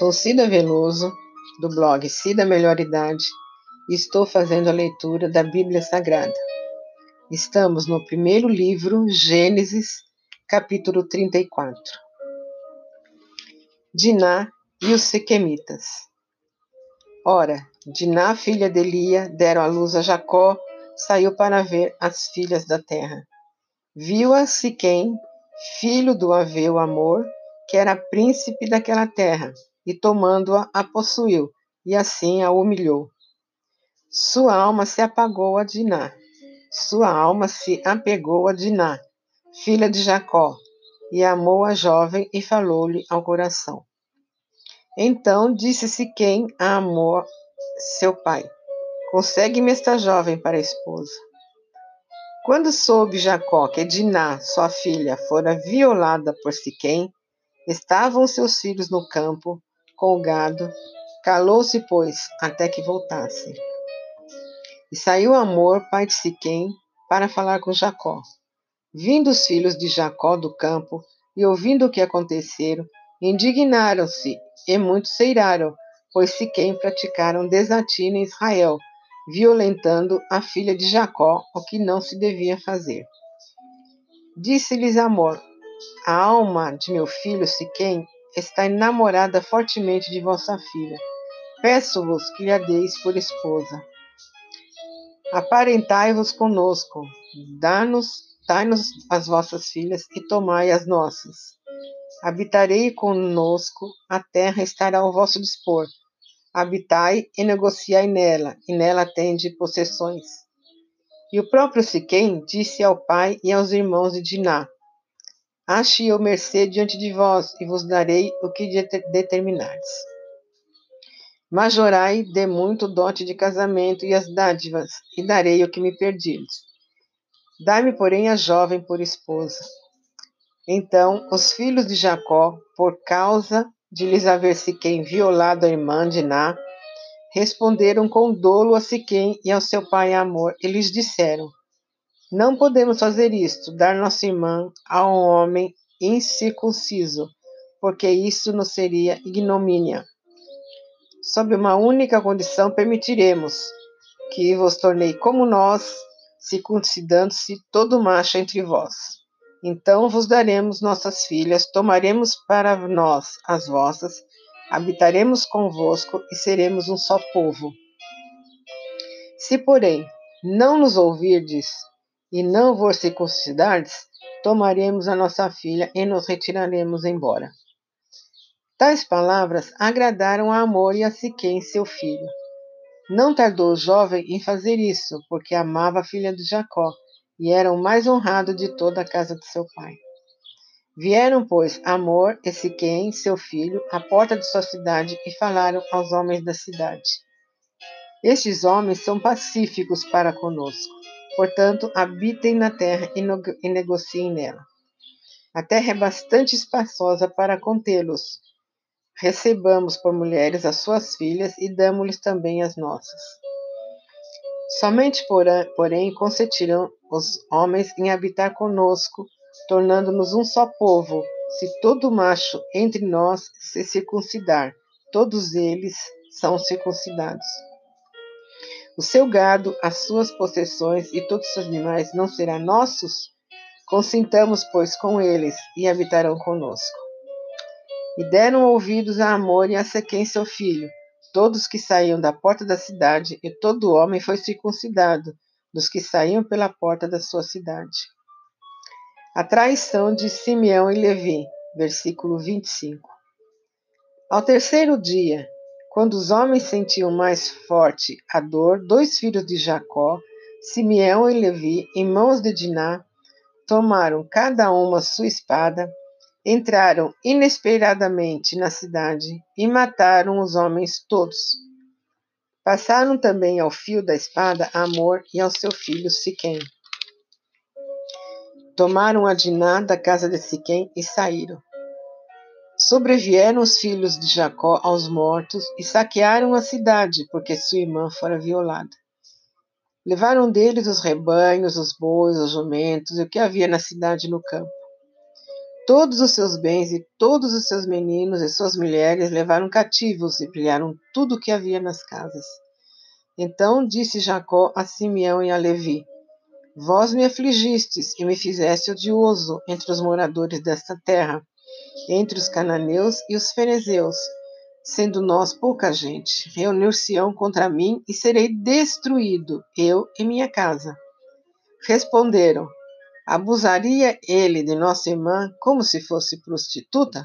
Sou Cida Veloso, do blog Cida Melhor Idade, e estou fazendo a leitura da Bíblia Sagrada. Estamos no primeiro livro, Gênesis, capítulo 34. Diná e os Sequemitas. Ora, Diná, filha de Elia, deram à luz a Jacó, saiu para ver as filhas da terra. Viu-a Siquém, filho do Aveu Amor, que era príncipe daquela terra, e tomando-a, a possuiu, e assim a humilhou. Sua alma se apagou a Diná. Sua alma se apegou a Diná, filha de Jacó, e amou a jovem e falou-lhe ao coração. Então disse-se quem a amou seu pai: Consegue-me esta jovem para esposa. Quando soube Jacó que Diná, sua filha, fora violada por Siquém, estavam seus filhos no campo, com o gado, calou-se, pois, até que voltasse. E saiu Amor, pai de Siquém, para falar com Jacó. Vindo os filhos de Jacó do campo e ouvindo o que aconteceram, indignaram-se e muitos se iraram, pois Siquém praticaram desatino em Israel, violentando a filha de Jacó, o que não se devia fazer. Disse-lhes Amor: A alma de meu filho Siquém está enamorada fortemente de vossa filha. Peço-vos que lhe deis por esposa. Aparentai-vos conosco, dá-nos, dai-nos as vossas filhas e tomai as nossas. Habitarei conosco, a terra estará ao vosso dispor. Habitai e negociai nela, e nela tende possessões. E o próprio Siquém disse ao pai e aos irmãos de Diná: Ache eu mercê diante de vós, e vos darei o que determinardes. Majorai de muito dote de casamento e as dádivas, e darei o que me perdides. Dai-me, porém, a jovem por esposa. Então os filhos de Jacó, por causa de lhes haver Siquém violado a irmã de Ná, responderam com dolo a Siquém e ao seu pai Amor, e lhes disseram: Não podemos fazer isto, dar nossa irmã a um homem incircunciso, porque isso nos seria ignomínia. Sob uma única condição permitiremos que vos tornei como nós, circuncidando-se todo macho entre vós. Então vos daremos nossas filhas, tomaremos para nós as vossas, habitaremos convosco e seremos um só povo. Se, porém, não nos ouvirdes e não vos circuncidardes, tomaremos a nossa filha e nos retiraremos embora. Tais palavras agradaram a Amor e a Siquém, seu filho. Não tardou o jovem em fazer isso, porque amava a filha de Jacó e era o mais honrado de toda a casa de seu pai. Vieram, pois, Amor e Siquém, seu filho, à porta de sua cidade e falaram aos homens da cidade. Estes homens são pacíficos para conosco, portanto, habitem na terra e, no, e negociem nela. A terra é bastante espaçosa para contê-los, recebamos por mulheres as suas filhas e damos-lhes também as nossas. Somente, porém, consentirão os homens em habitar conosco, tornando-nos um só povo, se todo macho entre nós se circuncidar, todos eles são circuncidados. O seu gado, as suas possessões e todos os seus animais não serão nossos? Consintamos, pois, com eles e habitarão conosco. E deram ouvidos a Amor e a Sequém seu filho, todos que saíam da porta da cidade, e todo homem foi circuncidado, dos que saíam pela porta da sua cidade. A traição de Simeão e Levi, versículo 25. Ao terceiro dia, quando os homens sentiam mais forte a dor, dois filhos de Jacó, Simeão e Levi, irmãos de Diná, tomaram cada uma sua espada entraram inesperadamente na cidade e mataram os homens todos. Passaram também ao fio da espada Amor e ao seu filho Siquém. Tomaram a Diná da casa de Siquém e saíram. Sobrevieram os filhos de Jacó aos mortos e saquearam a cidade, porque sua irmã fora violada. Levaram deles os rebanhos, os bois, os jumentos e o que havia na cidade no campo Todos os seus bens e todos os seus meninos e suas mulheres levaram cativos e brilharam tudo o que havia nas casas. Então disse Jacó a Simeão e a Levi: Vós me afligistes e me fizeste odioso entre os moradores desta terra, entre os cananeus e os ferezeus, sendo nós pouca gente. Reunir-se-ão contra mim e serei destruído, eu e minha casa. Responderam: Abusaria ele de nossa irmã como se fosse prostituta?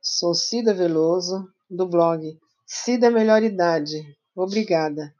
Sou Cida Veloso, do blog Cida Melhor Idade. Obrigada.